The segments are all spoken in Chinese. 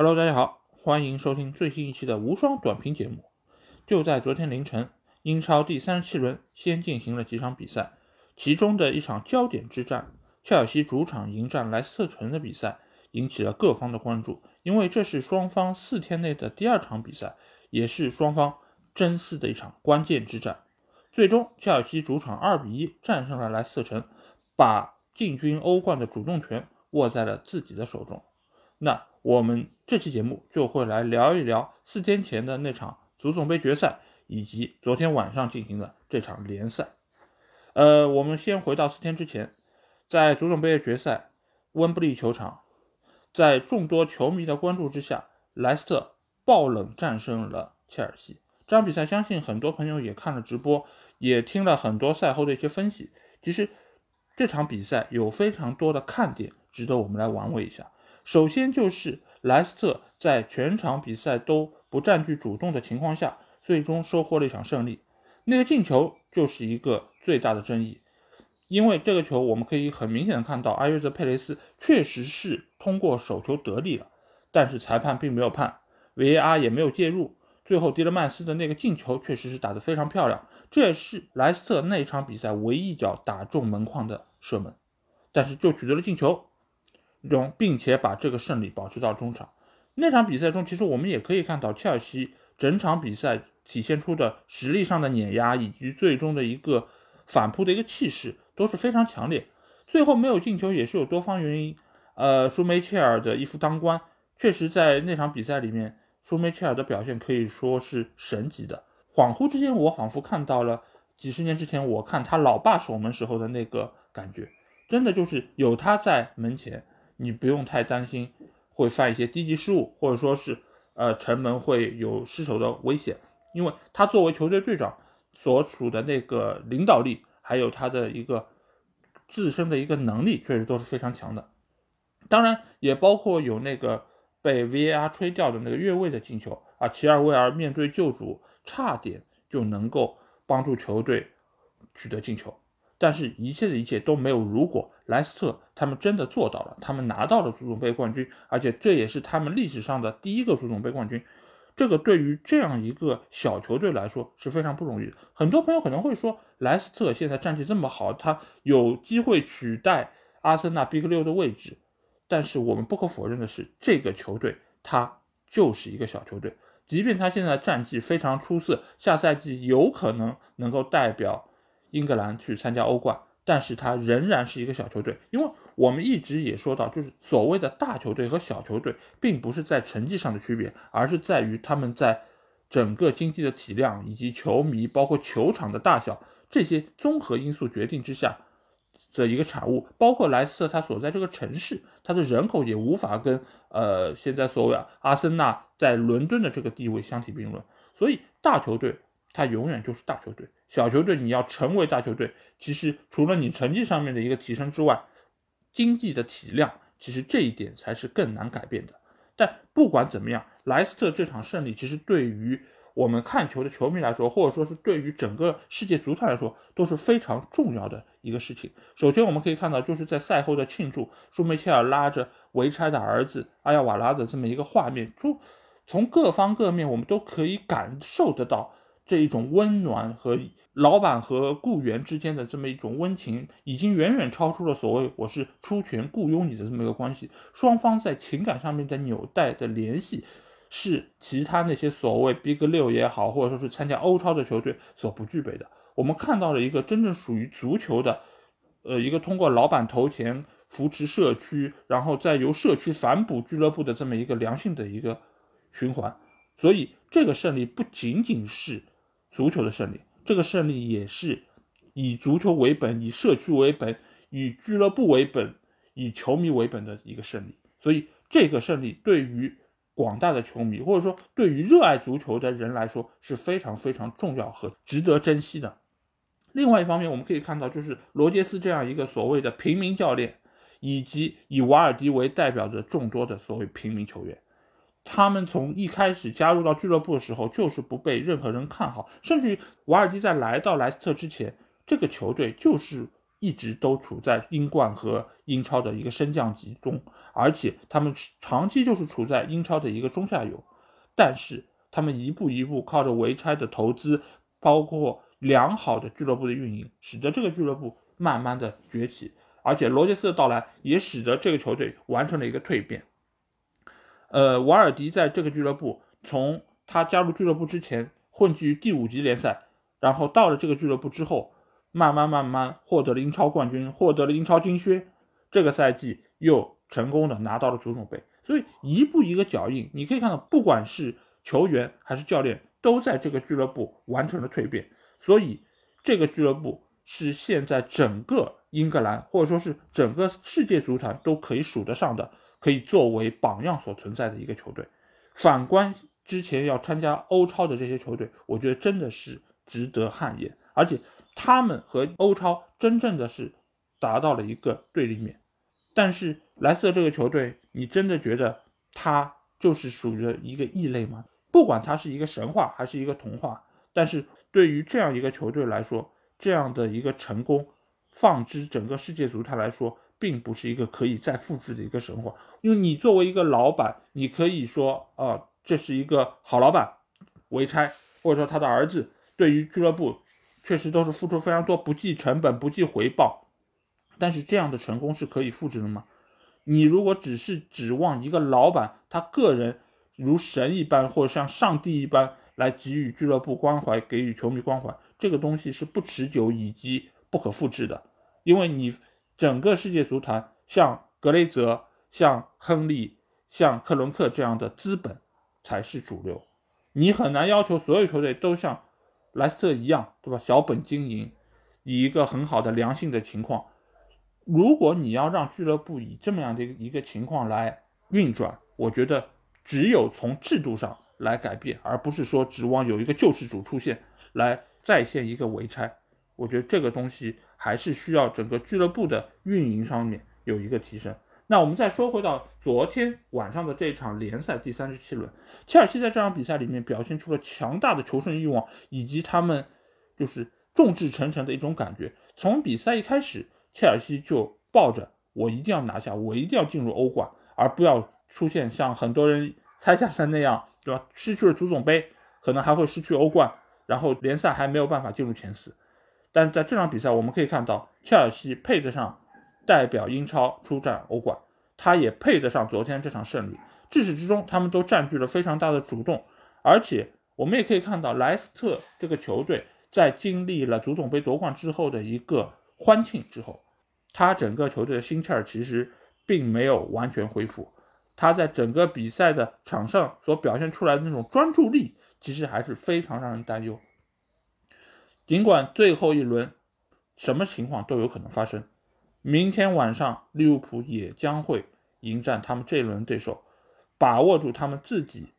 Hello，大家好，欢迎收听最新一期的无双短评节目。就在昨天凌晨，英超第三十七轮先进行了几场比赛，其中的一场焦点之战——切尔西主场迎战莱斯特城的比赛，引起了各方的关注，因为这是双方四天内的第二场比赛，也是双方争四的一场关键之战。最终，切尔西主场二比一战胜了莱斯特城，把进军欧冠的主动权握在了自己的手中。那我们这期节目就会来聊一聊四天前的那场足总杯决赛，以及昨天晚上进行的这场联赛。呃，我们先回到四天之前，在足总杯的决赛，温布利球场，在众多球迷的关注之下，莱斯特爆冷战胜了切尔西。这场比赛，相信很多朋友也看了直播，也听了很多赛后的一些分析。其实这场比赛有非常多的看点，值得我们来玩味一下。首先就是莱斯特在全场比赛都不占据主动的情况下，最终收获了一场胜利。那个进球就是一个最大的争议，因为这个球我们可以很明显的看到，阿约泽佩雷斯确实是通过手球得利了，但是裁判并没有判，VAR 也没有介入，最后迪勒曼斯的那个进球确实是打得非常漂亮，这也是莱斯特那场比赛唯一一脚打中门框的射门，但是就取得了进球。中，并且把这个胜利保持到中场。那场比赛中，其实我们也可以看到，切尔西整场比赛体现出的实力上的碾压，以及最终的一个反扑的一个气势都是非常强烈。最后没有进球也是有多方原因。呃，舒梅切尔的一夫当关，确实在那场比赛里面，舒梅切尔的表现可以说是神级的。恍惚之间，我仿佛看到了几十年之前我看他老爸守门时候的那个感觉，真的就是有他在门前。你不用太担心会犯一些低级失误，或者说是呃城门会有失手的危险，因为他作为球队队长所处的那个领导力，还有他的一个自身的一个能力，确实都是非常强的。当然也包括有那个被 VAR 吹掉的那个越位的进球啊，齐尔维尔面对救主，差点就能够帮助球队取得进球。但是，一切的一切都没有如果。莱斯特他们真的做到了，他们拿到了足总杯冠军，而且这也是他们历史上的第一个足总杯冠军。这个对于这样一个小球队来说是非常不容易的。很多朋友可能会说，莱斯特现在战绩这么好，他有机会取代阿森纳 Big 六的位置。但是我们不可否认的是，这个球队它就是一个小球队，即便他现在战绩非常出色，下赛季有可能能够代表。英格兰去参加欧冠，但是他仍然是一个小球队，因为我们一直也说到，就是所谓的大球队和小球队，并不是在成绩上的区别，而是在于他们在整个经济的体量以及球迷，包括球场的大小这些综合因素决定之下的一个产物。包括莱斯特他所在这个城市，它的人口也无法跟呃现在所谓啊阿森纳在伦敦的这个地位相提并论，所以大球队它永远就是大球队。小球队你要成为大球队，其实除了你成绩上面的一个提升之外，经济的体量其实这一点才是更难改变的。但不管怎么样，莱斯特这场胜利其实对于我们看球的球迷来说，或者说是对于整个世界足坛来说都是非常重要的一个事情。首先我们可以看到，就是在赛后的庆祝，舒梅切尔拉着维差的儿子阿亚瓦拉的这么一个画面，就从各方各面我们都可以感受得到。这一种温暖和老板和雇员之间的这么一种温情，已经远远超出了所谓我是出钱雇佣你的这么一个关系。双方在情感上面的纽带的联系，是其他那些所谓 Big 六也好，或者说是参加欧超的球队所不具备的。我们看到了一个真正属于足球的，呃，一个通过老板投钱扶持社区，然后再由社区反哺俱乐部的这么一个良性的一个循环。所以这个胜利不仅仅是。足球的胜利，这个胜利也是以足球为本、以社区为本、以俱乐部为本、以球迷为本的一个胜利。所以，这个胜利对于广大的球迷，或者说对于热爱足球的人来说是非常非常重要和值得珍惜的。另外一方面，我们可以看到，就是罗杰斯这样一个所谓的平民教练，以及以瓦尔迪为代表的众多的所谓平民球员。他们从一开始加入到俱乐部的时候，就是不被任何人看好，甚至于瓦尔迪在来到莱斯特之前，这个球队就是一直都处在英冠和英超的一个升降级中，而且他们长期就是处在英超的一个中下游。但是他们一步一步靠着维差的投资，包括良好的俱乐部的运营，使得这个俱乐部慢慢的崛起。而且罗杰斯的到来也使得这个球队完成了一个蜕变。呃，瓦尔迪在这个俱乐部，从他加入俱乐部之前混迹于第五级联赛，然后到了这个俱乐部之后。慢慢慢慢获得了英超冠军，获得了英超金靴，这个赛季又成功的拿到了足总杯，所以一步一个脚印，你可以看到，不管是球员还是教练，都在这个俱乐部完成了蜕变，所以这个俱乐部是现在整个英格兰或者说是整个世界足坛都可以数得上的，可以作为榜样所存在的一个球队。反观之前要参加欧超的这些球队，我觉得真的是值得汗颜，而且。他们和欧超真正的是达到了一个对立面，但是莱斯特这个球队，你真的觉得他就是属于一个异类吗？不管他是一个神话还是一个童话，但是对于这样一个球队来说，这样的一个成功，放之整个世界足坛来说，并不是一个可以再复制的一个神话。因为你作为一个老板，你可以说啊，这是一个好老板，维差或者说他的儿子对于俱乐部。确实都是付出非常多，不计成本，不计回报。但是这样的成功是可以复制的吗？你如果只是指望一个老板，他个人如神一般，或者像上帝一般来给予俱乐部关怀，给予球迷关怀，这个东西是不持久以及不可复制的。因为你整个世界足坛，像格雷泽、像亨利、像克伦克这样的资本才是主流，你很难要求所有球队都像。莱斯特一样，对吧？小本经营，以一个很好的良性的情况。如果你要让俱乐部以这么样的一个情况来运转，我觉得只有从制度上来改变，而不是说指望有一个救世主出现来再现一个维拆。我觉得这个东西还是需要整个俱乐部的运营上面有一个提升。那我们再说回到昨天晚上的这场联赛第三十七轮，切尔西在这场比赛里面表现出了强大的求胜欲望，以及他们就是众志成城的一种感觉。从比赛一开始，切尔西就抱着我一定要拿下，我一定要进入欧冠，而不要出现像很多人猜想的那样，对吧？失去了足总杯，可能还会失去欧冠，然后联赛还没有办法进入前四。但是在这场比赛，我们可以看到切尔西配得上。代表英超出战欧冠，他也配得上昨天这场胜利。至始至终，他们都占据了非常大的主动，而且我们也可以看到莱斯特这个球队在经历了足总杯夺冠之后的一个欢庆之后，他整个球队的心气儿其实并没有完全恢复。他在整个比赛的场上所表现出来的那种专注力，其实还是非常让人担忧。尽管最后一轮什么情况都有可能发生。明天晚上，利物浦也将会迎战他们这一轮对手，把握住他们自己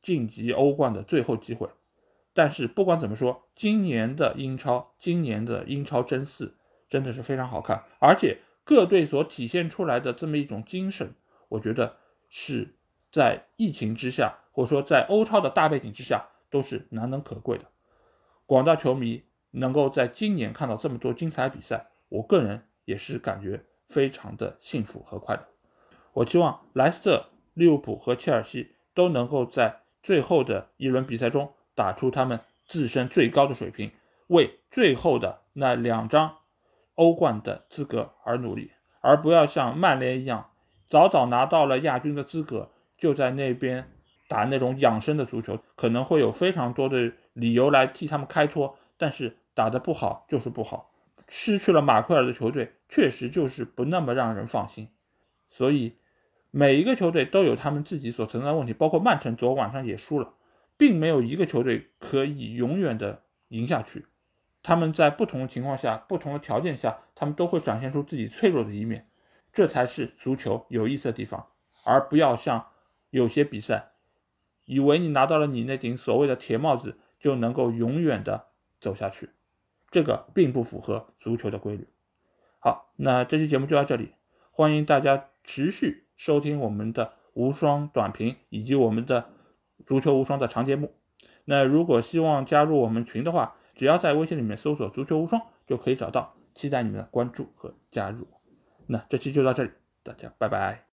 晋级欧冠的最后机会。但是不管怎么说，今年的英超，今年的英超争四真的是非常好看，而且各队所体现出来的这么一种精神，我觉得是在疫情之下，或者说在欧超的大背景之下，都是难能可贵的。广大球迷能够在今年看到这么多精彩比赛，我个人。也是感觉非常的幸福和快乐。我期望莱斯特、利物浦和切尔西都能够在最后的一轮比赛中打出他们自身最高的水平，为最后的那两张欧冠的资格而努力，而不要像曼联一样早早拿到了亚军的资格，就在那边打那种养生的足球，可能会有非常多的理由来替他们开脱，但是打得不好就是不好。失去了马奎尔的球队，确实就是不那么让人放心。所以，每一个球队都有他们自己所存在的问题，包括曼城昨晚上也输了，并没有一个球队可以永远的赢下去。他们在不同的情况下、不同的条件下，他们都会展现出自己脆弱的一面，这才是足球有意思的地方。而不要像有些比赛，以为你拿到了你那顶所谓的铁帽子，就能够永远的走下去。这个并不符合足球的规律。好，那这期节目就到这里，欢迎大家持续收听我们的无双短评以及我们的足球无双的长节目。那如果希望加入我们群的话，只要在微信里面搜索“足球无双”就可以找到。期待你们的关注和加入。那这期就到这里，大家拜拜。